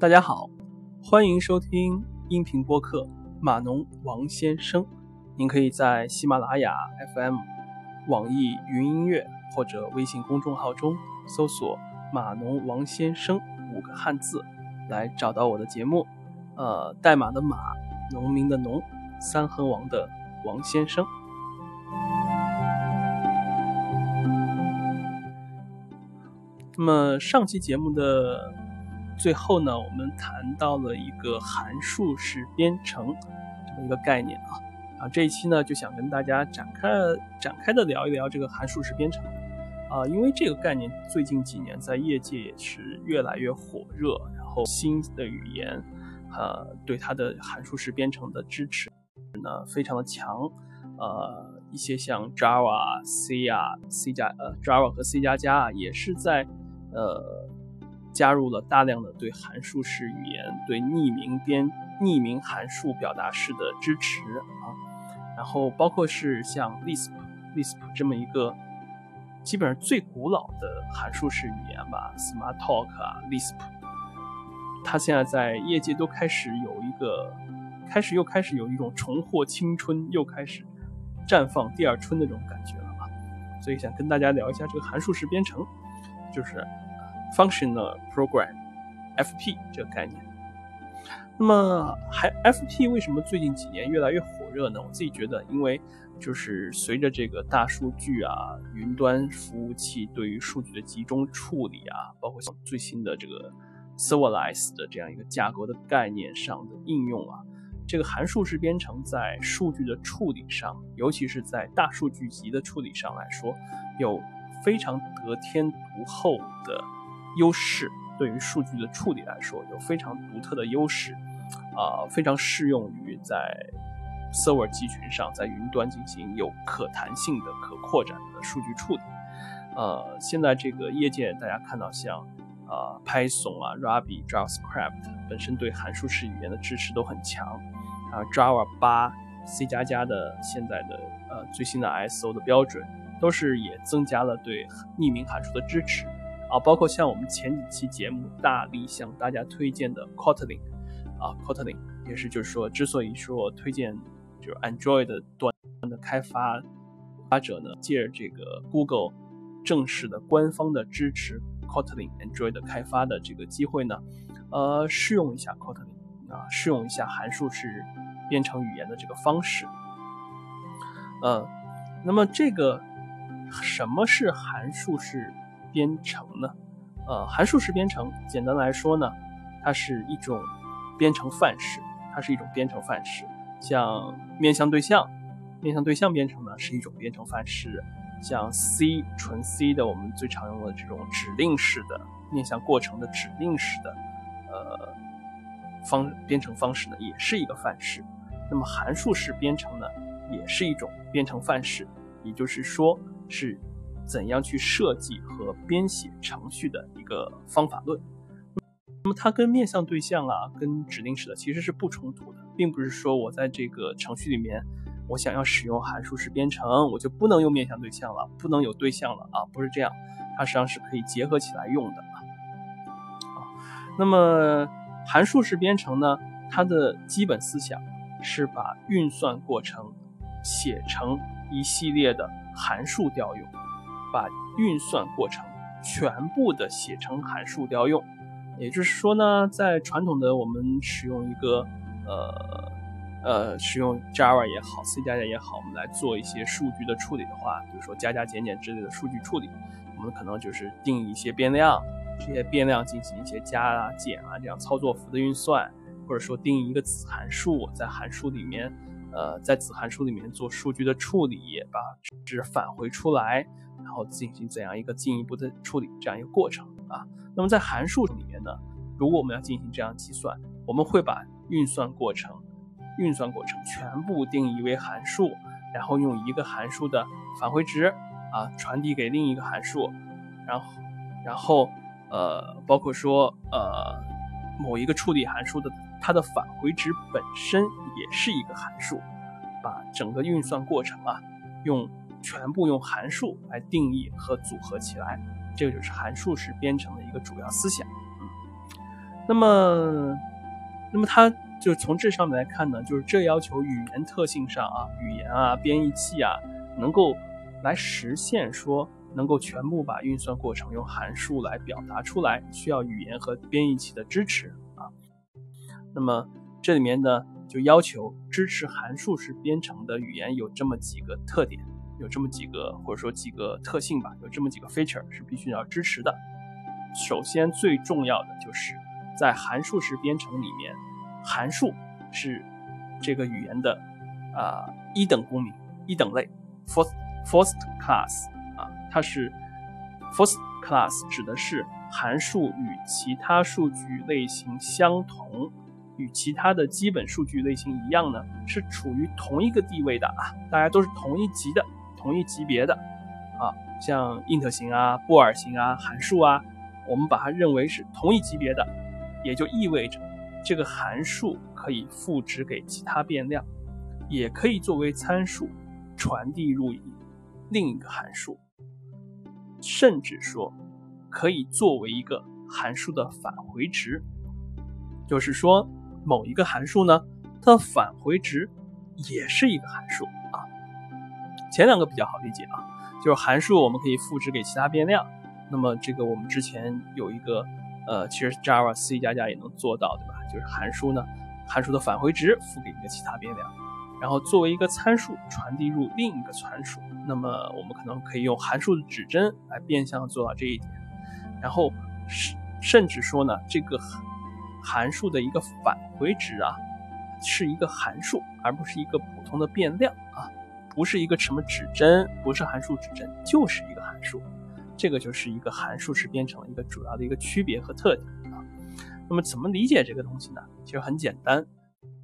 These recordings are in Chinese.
大家好，欢迎收听音频播客码农王先生。您可以在喜马拉雅 FM、网易云音乐或者微信公众号中搜索“码农王先生”五个汉字，来找到我的节目。呃，代码的码，农民的农，三横王的王先生。那么上期节目的。最后呢，我们谈到了一个函数式编程这么一个概念啊，啊这一期呢就想跟大家展开展开的聊一聊这个函数式编程啊，因为这个概念最近几年在业界也是越来越火热，然后新的语言呃对它的函数式编程的支持呢非常的强，呃一些像 Java、C 啊、C 加呃 Java 和 C 加加啊也是在呃。加入了大量的对函数式语言、对匿名编、匿名函数表达式的支持啊，然后包括是像 Lisp，Lisp 这么一个基本上最古老的函数式语言吧，Smalltalk 啊，Lisp，它现在在业界都开始有一个，开始又开始有一种重获青春，又开始绽放第二春的这种感觉了啊，所以想跟大家聊一下这个函数式编程，就是。Functional Program (FP) 这个概念，那么还 FP 为什么最近几年越来越火热呢？我自己觉得，因为就是随着这个大数据啊、云端服务器对于数据的集中处理啊，包括像最新的这个 Serverless 的这样一个架构的概念上的应用啊，这个函数式编程在数据的处理上，尤其是在大数据集的处理上来说，有非常得天独厚的。优势对于数据的处理来说有非常独特的优势，啊，非常适用于在 server 集群上，在云端进行有可弹性的、可扩展的数据处理。呃，现在这个业界大家看到像啊 Python 啊 Ruby、JavaScript 本身对函数式语言的支持都很强，啊 Java 八、C 加加的现在的呃最新的 ISO 的标准都是也增加了对匿名函数的支持。啊，包括像我们前几期节目大力向大家推荐的 Kotlin，啊，Kotlin 也是，就是说，之所以说推荐就是 Android 端的开发发者呢，借着这个 Google 正式的官方的支持 Kotlin Android 开发的这个机会呢，呃，试用一下 Kotlin，啊，试用一下函数式编程语言的这个方式，嗯，那么这个什么是函数式？编程呢，呃，函数式编程，简单来说呢，它是一种编程范式，它是一种编程范式。像面向对象，面向对象编程呢是一种编程范式。像 C 纯 C 的，我们最常用的这种指令式的面向过程的指令式的，呃，方编程方式呢，也是一个范式。那么函数式编程呢，也是一种编程范式，也就是说是。怎样去设计和编写程序的一个方法论？那么它跟面向对象啊，跟指令式的其实是不冲突的，并不是说我在这个程序里面，我想要使用函数式编程，我就不能用面向对象了，不能有对象了啊，不是这样，它实际上是可以结合起来用的啊。那么函数式编程呢，它的基本思想是把运算过程写成一系列的函数调用。把运算过程全部的写成函数调用，也就是说呢，在传统的我们使用一个呃呃使用 Java 也好，C 加加也好，我们来做一些数据的处理的话，比如说加加减减之类的数据处理，我们可能就是定义一些变量，这些变量进行一些加啊减啊这样操作符的运算，或者说定义一个子函数，在函数里面呃在子函数里面做数据的处理，把值返回出来。然后进行怎样一个进一步的处理，这样一个过程啊？那么在函数里面呢，如果我们要进行这样计算，我们会把运算过程、运算过程全部定义为函数，然后用一个函数的返回值啊传递给另一个函数，然后，然后呃，包括说呃某一个处理函数的它的返回值本身也是一个函数，把整个运算过程啊用。全部用函数来定义和组合起来，这个就是函数式编程的一个主要思想。嗯，那么，那么它就从这上面来看呢，就是这要求语言特性上啊，语言啊，编译器啊，能够来实现说能够全部把运算过程用函数来表达出来，需要语言和编译器的支持啊。那么这里面呢，就要求支持函数式编程的语言有这么几个特点，有这么几个或者说几个特性吧，有这么几个 feature 是必须要支持的。首先最重要的就是在函数式编程里面，函数是这个语言的啊一等公民、一等类 （first first class） 啊，它是 first class 指的是函数与其他数据类型相同，与其他的基本数据类型一样呢，是处于同一个地位的啊，大家都是同一级的、同一级别的啊，像 int 型啊、布尔型啊、函数啊。我们把它认为是同一级别的，也就意味着这个函数可以赋值给其他变量，也可以作为参数传递入另一个函数，甚至说可以作为一个函数的返回值。就是说，某一个函数呢，它的返回值也是一个函数。前两个比较好理解啊，就是函数我们可以赋值给其他变量。那么这个我们之前有一个，呃，其实 Java C 加加也能做到，对吧？就是函数呢，函数的返回值赋给一个其他变量，然后作为一个参数传递入另一个参数。那么我们可能可以用函数的指针来变相做到这一点。然后甚甚至说呢，这个函数的一个返回值啊，是一个函数，而不是一个普通的变量啊，不是一个什么指针，不是函数指针，就是一个函数。这个就是一个函数式编程的一个主要的一个区别和特点啊。那么怎么理解这个东西呢？其实很简单，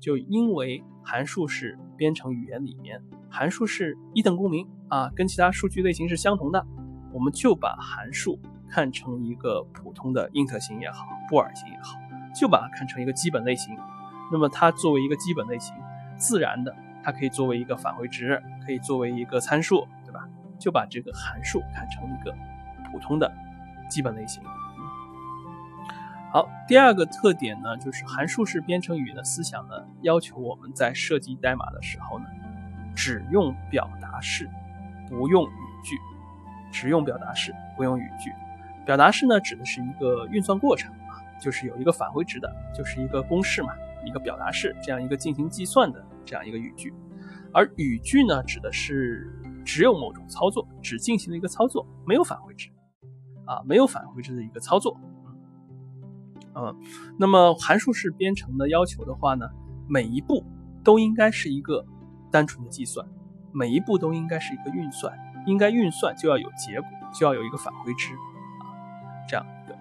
就因为函数式编程语言里面，函数是一等公民啊，跟其他数据类型是相同的，我们就把函数看成一个普通的 int 型也好，布尔型也好，就把它看成一个基本类型。那么它作为一个基本类型，自然的它可以作为一个返回值，可以作为一个参数，对吧？就把这个函数看成一个。普通的基本类型。好，第二个特点呢，就是函数式编程语言的思想呢，要求我们在设计代码的时候呢，只用表达式，不用语句。只用表达式，不用语句。表达式呢，指的是一个运算过程啊，就是有一个返回值的，就是一个公式嘛，一个表达式，这样一个进行计算的这样一个语句。而语句呢，指的是只有某种操作，只进行了一个操作，没有返回值。啊，没有返回值的一个操作，嗯，那么函数式编程的要求的话呢，每一步都应该是一个单纯的计算，每一步都应该是一个运算，应该运算就要有结果，就要有一个返回值，啊，这样的。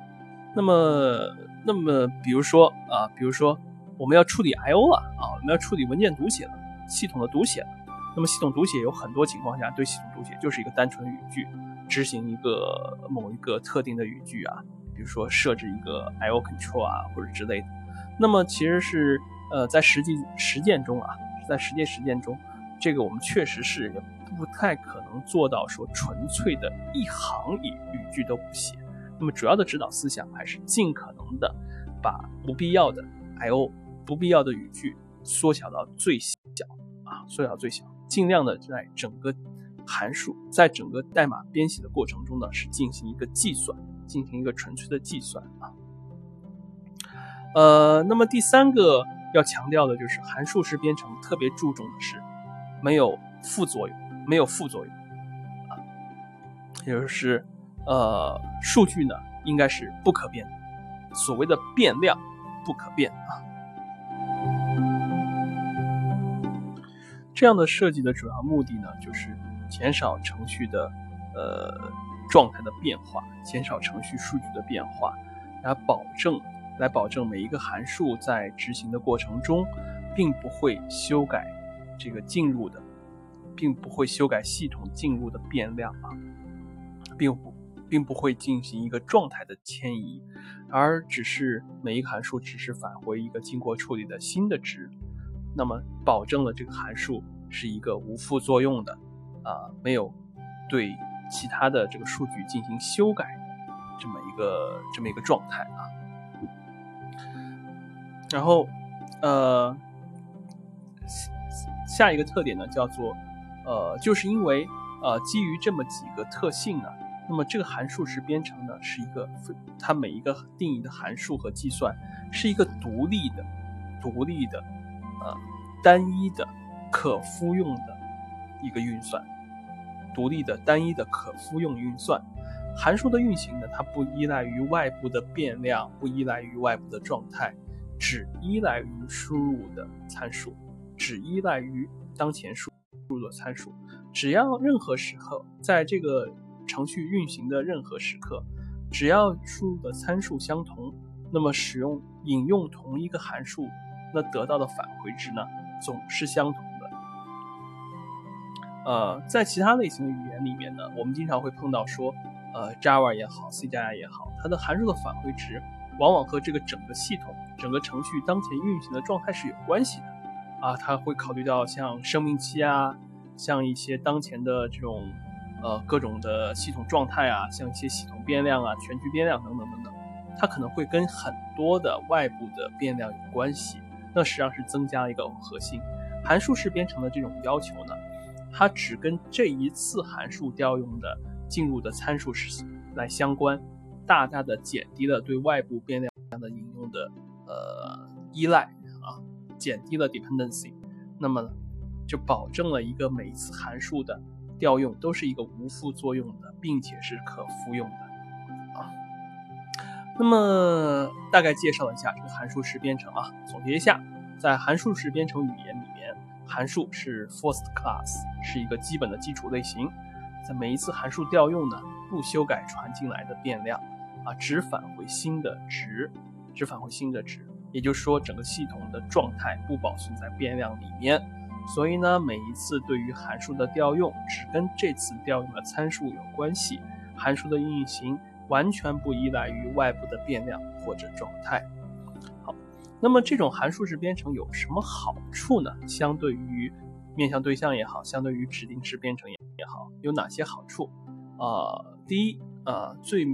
那么，那么比如说啊，比如说我们要处理 I/O 了啊，我们要处理文件读写了，系统的读写了，那么系统读写有很多情况下对系统读写就是一个单纯语句。执行一个某一个特定的语句啊，比如说设置一个 I/O control 啊或者之类的，那么其实是呃在实际实践中啊，在实际实践中，这个我们确实是也不太可能做到说纯粹的一行语语句都不写。那么主要的指导思想还是尽可能的把不必要的 I/O 不必要的语句缩小到最小啊，缩小最小，尽量的在整个。函数在整个代码编写的过程中呢，是进行一个计算，进行一个纯粹的计算啊。呃，那么第三个要强调的就是函数式编程特别注重的是没有副作用，没有副作用啊，也就是呃，数据呢应该是不可变，所谓的变量不可变啊。这样的设计的主要目的呢，就是。减少程序的呃状态的变化，减少程序数据的变化，来保证来保证每一个函数在执行的过程中，并不会修改这个进入的，并不会修改系统进入的变量啊，并不并不会进行一个状态的迁移，而只是每一个函数只是返回一个经过处理的新的值，那么保证了这个函数是一个无副作用的。啊，没有对其他的这个数据进行修改的，这么一个这么一个状态啊。然后，呃，下一个特点呢，叫做，呃，就是因为呃，基于这么几个特性呢，那么这个函数式编程呢，是一个它每一个定义的函数和计算是一个独立的、独立的、呃，单一的、可复用的一个运算，独立的、单一的可复用运算。函数的运行呢，它不依赖于外部的变量，不依赖于外部的状态，只依赖于输入的参数，只依赖于当前输入的参数。只要任何时候，在这个程序运行的任何时刻，只要输入的参数相同，那么使用引用同一个函数，那得到的返回值呢，总是相同的。呃，在其他类型的语言里面呢，我们经常会碰到说。呃，Java 也好，C 加加也好，它的函数的返回值往往和这个整个系统、整个程序当前运行的状态是有关系的。啊，它会考虑到像生命期啊，像一些当前的这种呃各种的系统状态啊，像一些系统变量啊、全局变量等等等等，它可能会跟很多的外部的变量有关系。那实际上是增加了一个核心。函数式编程的这种要求呢，它只跟这一次函数调用的。进入的参数是来相关，大大的减低了对外部变量的引用的呃依赖啊，减低了 dependency，那么就保证了一个每一次函数的调用都是一个无副作用的，并且是可复用的啊。那么大概介绍一下这个函数式编程啊，总结一下，在函数式编程语言里面，函数是 first class，是一个基本的基础类型。在每一次函数调用呢，不修改传进来的变量，啊，只返回新的值，只返回新的值。也就是说，整个系统的状态不保存在变量里面。所以呢，每一次对于函数的调用，只跟这次调用的参数有关系。函数的运行完全不依赖于外部的变量或者状态。好，那么这种函数式编程有什么好处呢？相对于面向对象也好，相对于指定式编程也好，有哪些好处？啊，第一，啊，最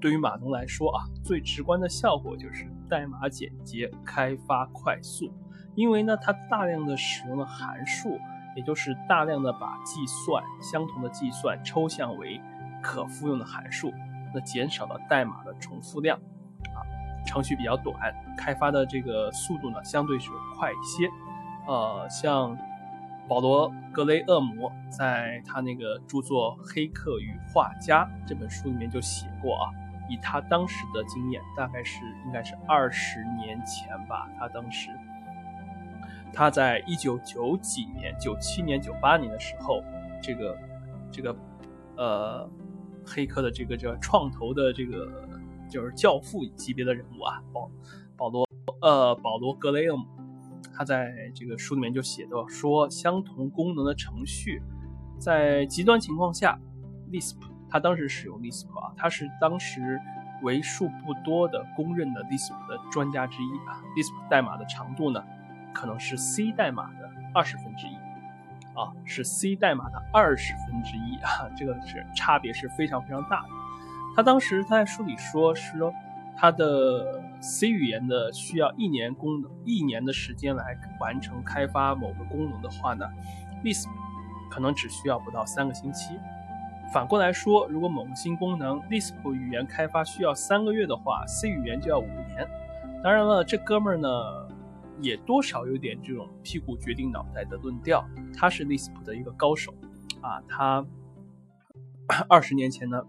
对于码农来说啊，最直观的效果就是代码简洁，开发快速。因为呢，它大量的使用了函数，也就是大量的把计算相同的计算抽象为可复用的函数，那减少了代码的重复量，啊，程序比较短，开发的这个速度呢，相对是快一些。呃，像。保罗·格雷厄姆在他那个著作《黑客与画家》这本书里面就写过啊，以他当时的经验，大概是应该是二十年前吧，他当时他在一九九几年、九七年、九八年的时候，这个这个呃黑客的这个叫创投的这个就是教父级别的人物啊，保保罗呃保罗·格雷厄姆。他在这个书里面就写到说，相同功能的程序，在极端情况下，Lisp，他当时使用 Lisp 啊，他是当时为数不多的公认的 Lisp 的专家之一啊。Lisp 代码的长度呢，可能是 C 代码的二十分之一啊，是 C 代码的二十分之一啊，这个是差别是非常非常大的。他当时他在书里说是说。它的 C 语言的需要一年功能一年的时间来完成开发某个功能的话呢，Lisp 可能只需要不到三个星期。反过来说，如果某个新功能 Lisp 语言开发需要三个月的话，C 语言就要五年。当然了，这哥们儿呢也多少有点这种屁股决定脑袋的论调。他是 Lisp 的一个高手啊，他二十年前呢。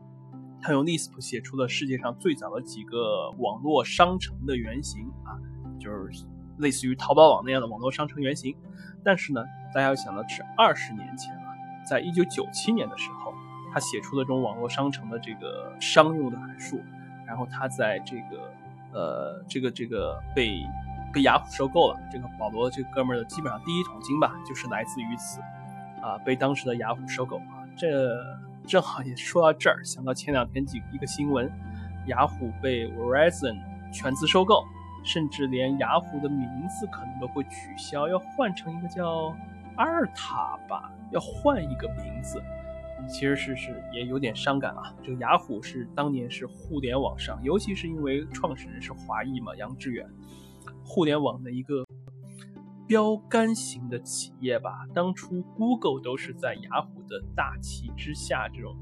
他用 Lisp 写出了世界上最早的几个网络商城的原型啊，就是类似于淘宝网那样的网络商城原型。但是呢，大家要想的是二十年前啊，在一九九七年的时候，他写出了这种网络商城的这个商用的函数。然后他在这个呃这个这个被被雅虎收购了。这个保罗这哥们儿的基本上第一桶金吧，就是来自于此啊，被当时的雅虎收购啊，这。正好也说到这儿，想到前两天几一个新闻，雅虎被 Verizon 全资收购，甚至连雅虎的名字可能都会取消，要换成一个叫阿尔塔吧，要换一个名字，其实是是也有点伤感啊。这个雅虎是当年是互联网上，尤其是因为创始人是华裔嘛，杨致远，互联网的一个标杆型的企业吧。当初 Google 都是在雅虎的大旗之下这种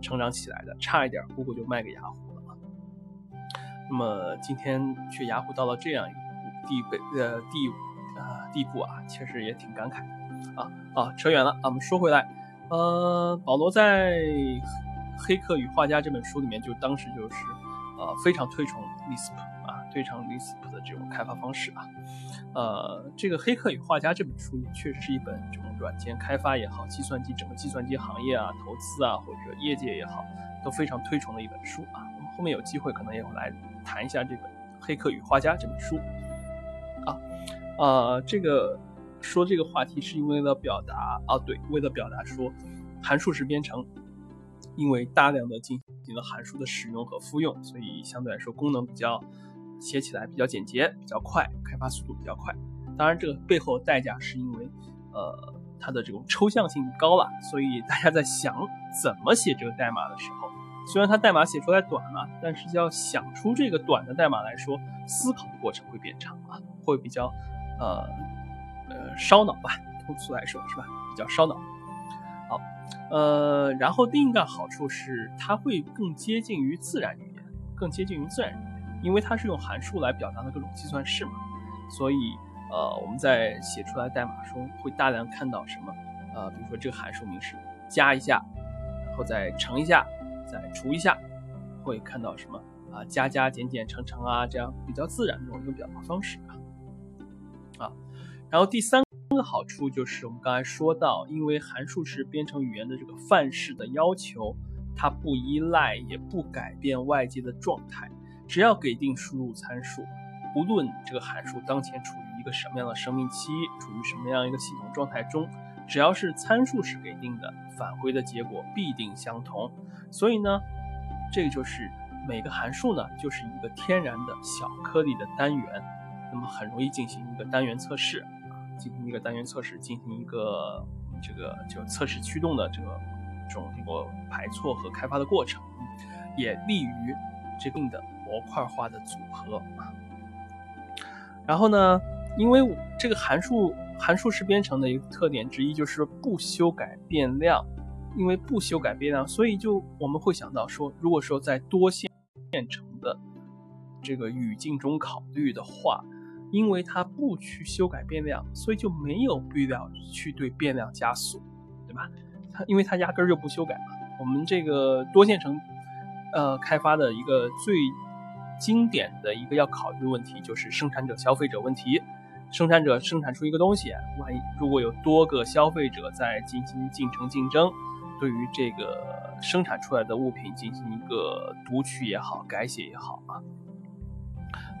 成长起来的，差一点 Google 就卖给雅虎了。那么今天却雅虎到了这样一个地位呃地呃地步啊，确实也挺感慨啊啊，扯远了啊，我们说回来，呃，保罗在《黑客与画家》这本书里面，就当时就是呃非常推崇 Lisp 啊，推崇 Lisp 的这种开发方式啊，呃，这个《黑客与画家》这本书也确实是一本这种软件开发也好，计算机整个计算机行业啊、投资啊或者业界也好，都非常推崇的一本书啊。我们后面有机会可能也会来。谈一下这本《黑客与画家》这本书，啊，呃，这个说这个话题是因为了表达啊，对，为了表达说函数式编程，因为大量的进行了函数的使用和复用，所以相对来说功能比较写起来比较简洁、比较快，开发速度比较快。当然，这个背后的代价是因为呃它的这种抽象性高了，所以大家在想怎么写这个代码的时候。虽然它代码写出来短了，但是要想出这个短的代码来说，思考的过程会变长啊，会比较，呃，呃烧脑吧，通俗来说是吧？比较烧脑。好，呃，然后另一个好处是它会更接近于自然语言，更接近于自然语言，因为它是用函数来表达的各种计算式嘛，所以呃，我们在写出来代码中会大量看到什么？呃，比如说这个函数名是加一下，然后再乘一下。再除一下，会看到什么啊？加加减减乘乘啊，这样比较自然的一种表达方式啊。啊，然后第三个好处就是我们刚才说到，因为函数式编程语言的这个范式的要求，它不依赖也不改变外界的状态，只要给定输入参数，不论这个函数当前处于一个什么样的生命期，处于什么样一个系统状态中。只要是参数是给定的，返回的结果必定相同。所以呢，这个就是每个函数呢，就是一个天然的小颗粒的单元，那么很容易进行一个单元测试，进行一个单元测试，进行一个这个就测试驱动的这个这种这个排错和开发的过程，也利于这定的模块化的组合。然后呢，因为这个函数。函数式编程的一个特点之一就是不修改变量，因为不修改变量，所以就我们会想到说，如果说在多线程的这个语境中考虑的话，因为它不去修改变量，所以就没有必要去对变量加锁，对吧？它因为它压根儿就不修改嘛。我们这个多线程呃开发的一个最经典的一个要考虑的问题就是生产者消费者问题。生产者生产出一个东西，万一如果有多个消费者在进行进程竞争，对于这个生产出来的物品进行一个读取也好、改写也好啊，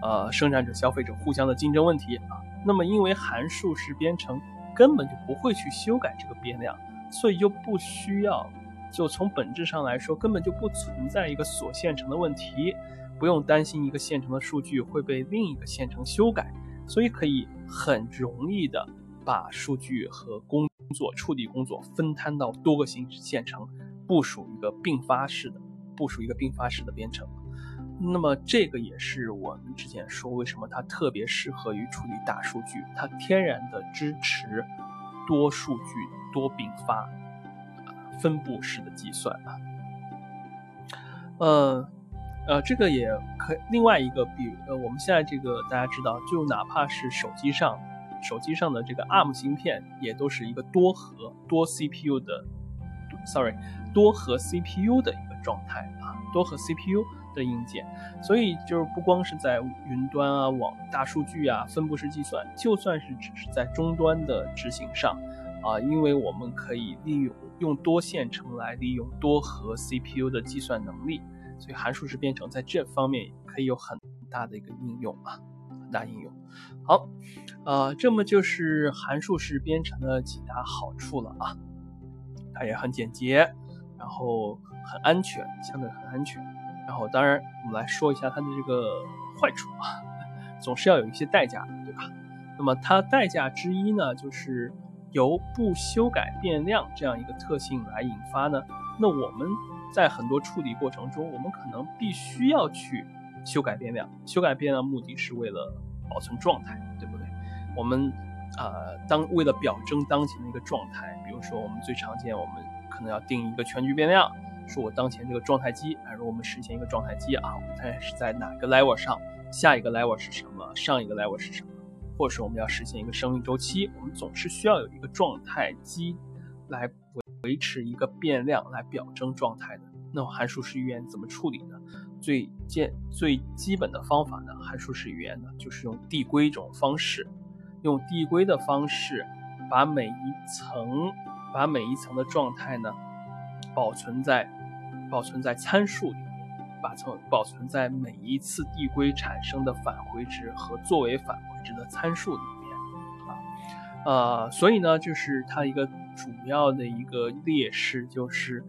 呃，生产者、消费者互相的竞争问题啊，那么因为函数式编程根本就不会去修改这个变量，所以就不需要，就从本质上来说，根本就不存在一个锁线程的问题，不用担心一个线程的数据会被另一个线程修改。所以可以很容易的把数据和工作处理工作分摊到多个线程，部署一个并发式的部署一个并发式的编程。那么这个也是我们之前说为什么它特别适合于处理大数据，它天然的支持多数据多并发分布式的计算啊。呃。呃，这个也可另外一个，比呃，我们现在这个大家知道，就哪怕是手机上，手机上的这个 ARM 芯片，也都是一个多核多 CPU 的，sorry，多核 CPU 的一个状态啊，多核 CPU 的硬件。所以就是不光是在云端啊、网大数据啊、分布式计算，就算是只是在终端的执行上啊，因为我们可以利用用多线程来利用多核 CPU 的计算能力。所以函数式编程在这方面可以有很大的一个应用啊，很大应用。好，呃，这么就是函数式编程的几大好处了啊。它也很简洁，然后很安全，相对很安全。然后当然我们来说一下它的这个坏处啊，总是要有一些代价的，对吧？那么它代价之一呢，就是由不修改变量这样一个特性来引发呢，那我们。在很多处理过程中，我们可能必须要去修改变量。修改变量目的是为了保存状态，对不对？我们呃，当为了表征当前的一个状态，比如说我们最常见，我们可能要定一个全局变量，说我当前这个状态机，还是我们实现一个状态机啊，我们看是在哪个 level 上，下一个 level 是什么，上一个 level 是什么，或者说我们要实现一个生命周期，我们总是需要有一个状态机来维持一个变量来表征状态的。那么函数式语言怎么处理呢？最简最基本的方法呢，函数式语言呢，就是用递归这种方式，用递归的方式，把每一层把每一层的状态呢，保存在保存在参数里面，把存保存在每一次递归产生的返回值和作为返回值的参数里面啊，呃，所以呢，就是它一个主要的一个劣势就是。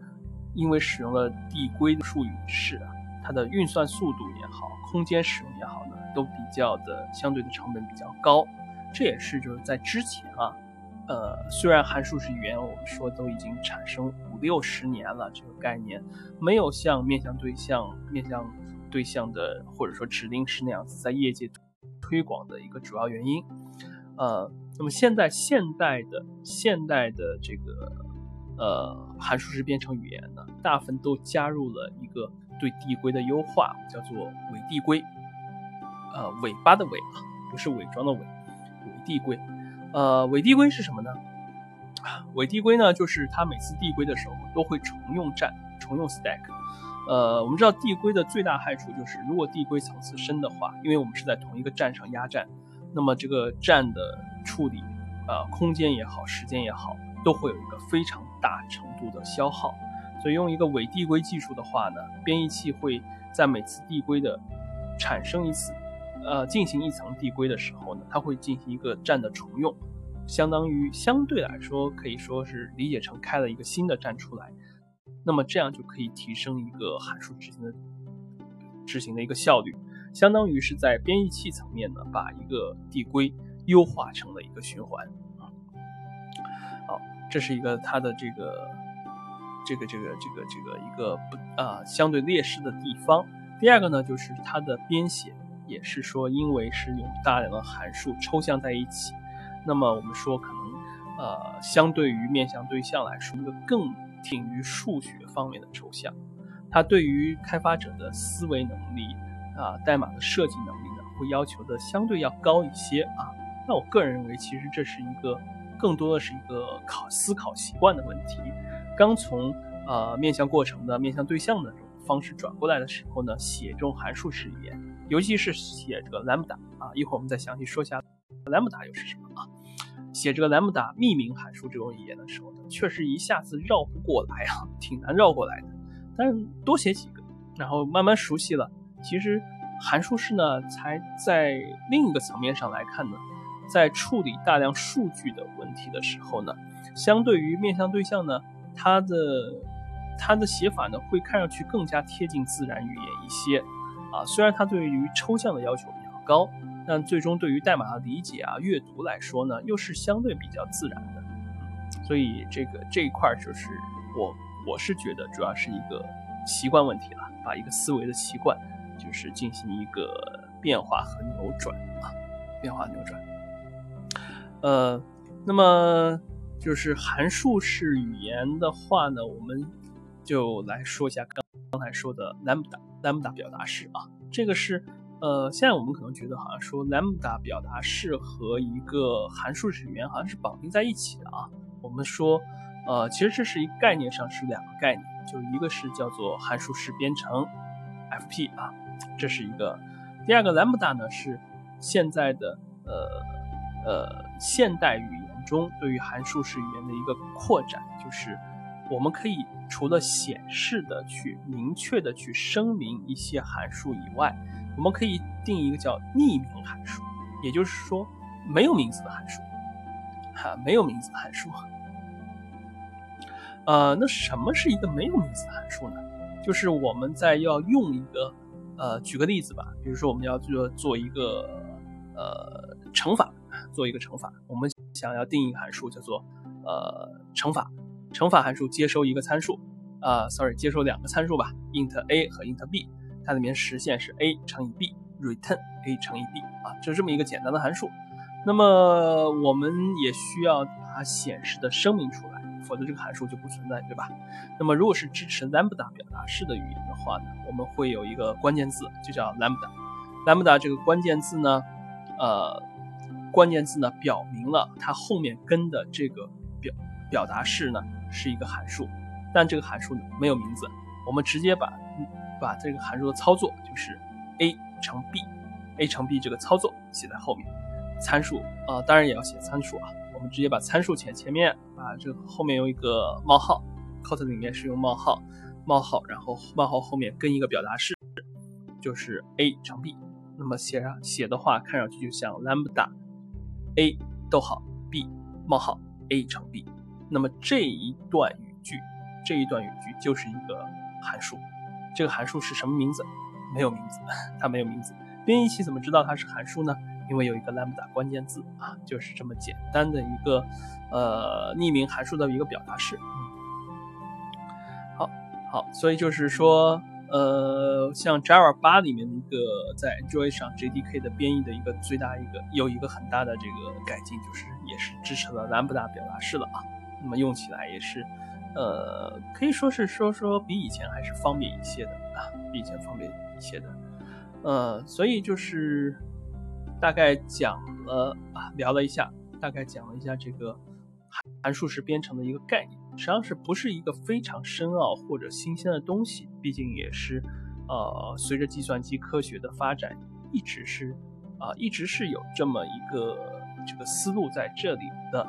因为使用了递归的术语式啊，它的运算速度也好，空间使用也好呢，都比较的相对的成本比较高。这也是就是在之前啊，呃，虽然函数式语言我们说都已经产生五六十年了，这个概念没有像面向对象、面向对象的或者说指令式那样子在业界推广的一个主要原因。呃，那么现在现代的现代的这个。呃，函数式编程语言呢，大部分都加入了一个对递归的优化，叫做伪递归。呃，尾巴的尾啊，不是伪装的伪，伪递归。呃，伪递归是什么呢？伪递归呢，就是它每次递归的时候都会重用站，重用 stack。呃，我们知道递归的最大害处就是，如果递归层次深的话，因为我们是在同一个站上压站，那么这个站的处理，呃，空间也好，时间也好。都会有一个非常大程度的消耗，所以用一个伪递归技术的话呢，编译器会在每次递归的产生一次，呃，进行一层递归的时候呢，它会进行一个站的重用，相当于相对来说可以说是理解成开了一个新的站出来，那么这样就可以提升一个函数执行的执行的一个效率，相当于是在编译器层面呢，把一个递归优化成了一个循环。好这是一个它的这个这个这个这个这个一个不啊相对劣势的地方。第二个呢，就是它的编写也是说，因为是用大量的函数抽象在一起，那么我们说可能呃相对于面向对象来说，一个更挺于数学方面的抽象，它对于开发者的思维能力啊代码的设计能力呢，会要求的相对要高一些啊。那我个人认为，其实这是一个。更多的是一个考思考习惯的问题。刚从呃面向过程的面向对象的这种方式转过来的时候呢，写这种函数式语言，尤其是写这个 lambda 啊，一会儿我们再详细说一下 lambda 又是什么啊。写这个 lambda 命名函数这种语言的时候呢，确实一下子绕不过来啊，挺难绕过来的。但是多写几个，然后慢慢熟悉了，其实函数式呢，才在另一个层面上来看呢。在处理大量数据的问题的时候呢，相对于面向对象呢，它的它的写法呢会看上去更加贴近自然语言一些，啊，虽然它对于抽象的要求比较高，但最终对于代码的理解啊、阅读来说呢，又是相对比较自然的。所以这个这一块就是我我是觉得主要是一个习惯问题了，把一个思维的习惯就是进行一个变化和扭转啊，变化扭转。呃，那么就是函数式语言的话呢，我们就来说一下刚刚才说的 lambda lambda 表达式啊。这个是呃，现在我们可能觉得好像说 lambda 表达式和一个函数式语言好像是绑定在一起的啊。我们说呃，其实这是一概念上是两个概念，就一个是叫做函数式编程 FP 啊，这是一个；第二个 lambda 呢是现在的呃。呃，现代语言中对于函数式语言的一个扩展，就是我们可以除了显示的去明确的去声明一些函数以外，我们可以定一个叫匿名函数，也就是说没有名字的函数，哈，没有名字的函数。呃，那什么是一个没有名字的函数呢？就是我们在要用一个，呃，举个例子吧，比如说我们要做做一个，呃，乘法。做一个乘法，我们想要定义函数叫做呃乘法，乘法函数接收一个参数，啊，sorry，接收两个参数吧，int a 和 int b，它里面实现是 a 乘以 b，return a 乘以 b 啊，就这么一个简单的函数。那么我们也需要把它显示的声明出来，否则这个函数就不存在，对吧？那么如果是支持 lambda 表达式的语言的话呢，我们会有一个关键字，就叫 lambda。lambda 这个关键字呢，呃，关键字呢表明了它后面跟的这个表表达式呢是一个函数，但这个函数呢没有名字，我们直接把把这个函数的操作就是 a 乘 b，a 乘 b 这个操作写在后面。参数啊，当然也要写参数啊。我们直接把参数前前面，把这个后面用一个冒号，cot 里面是用冒号，冒号，然后冒号后面跟一个表达式，就是 a 乘 b。那么写上写的话，看上去就像 lambda a 逗号 b 冒号 a 乘 b。那么这一段语句，这一段语句就是一个函数。这个函数是什么名字？没有名字，它没有名字。编译器怎么知道它是函数呢？因为有一个 lambda 关键字啊，就是这么简单的一个呃匿名函数的一个表达式。好，好，所以就是说，呃，像 Java 八里面的一个在 Android 上 JDK 的编译的一个最大一个有一个很大的这个改进，就是也是支持了 lambda 表达式了啊。那么用起来也是，呃，可以说是说说比以前还是方便一些的啊，比以前方便一些的。呃，所以就是。大概讲了啊，聊了一下，大概讲了一下这个函数式编程的一个概念，实际上是不是一个非常深奥或者新鲜的东西？毕竟也是，呃，随着计算机科学的发展，一直是啊，一直是有这么一个这个思路在这里的，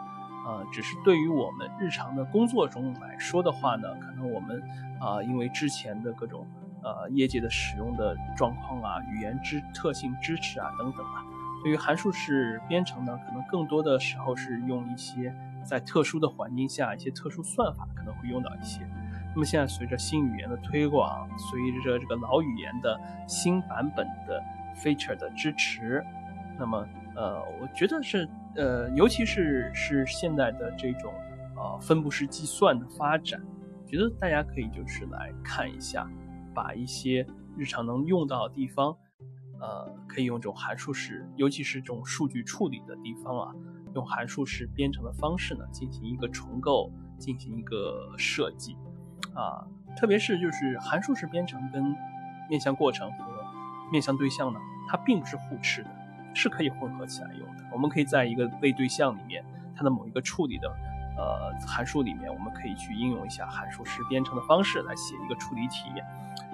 呃，只是对于我们日常的工作中来说的话呢，可能我们啊，因为之前的各种呃业界的使用的状况啊，语言支特性支持啊等等啊。对于函数式编程呢，可能更多的时候是用一些在特殊的环境下一些特殊算法可能会用到一些。那么现在随着新语言的推广，随着这个老语言的新版本的 feature 的支持，那么呃，我觉得是呃，尤其是是现在的这种呃分布式计算的发展，觉得大家可以就是来看一下，把一些日常能用到的地方。呃，可以用这种函数式，尤其是这种数据处理的地方啊，用函数式编程的方式呢，进行一个重构，进行一个设计，啊，特别是就是函数式编程跟面向过程和面向对象呢，它并不是互斥的，是可以混合起来用的。我们可以在一个类对象里面，它的某一个处理的呃函数里面，我们可以去应用一下函数式编程的方式来写一个处理体。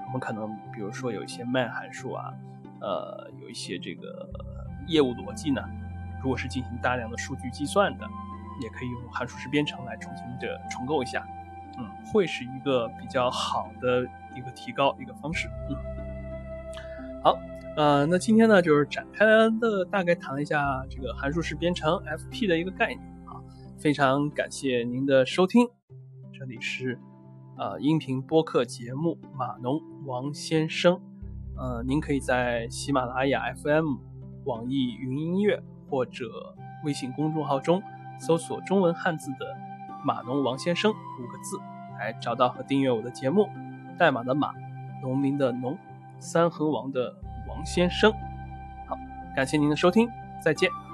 我们可能比如说有一些 man 函数啊。呃，有一些这个业务逻辑呢，如果是进行大量的数据计算的，也可以用函数式编程来重新的重构一下，嗯，会是一个比较好的一个提高一个方式，嗯。好，呃，那今天呢，就是展开的大概谈了一下这个函数式编程 FP 的一个概念啊，非常感谢您的收听，这里是呃音频播客节目码农王先生。呃，您可以在喜马拉雅 FM、网易云音乐或者微信公众号中搜索中文汉字的“码农王先生”五个字，来找到和订阅我的节目。代码的码，农民的农，三横王的王先生。好，感谢您的收听，再见。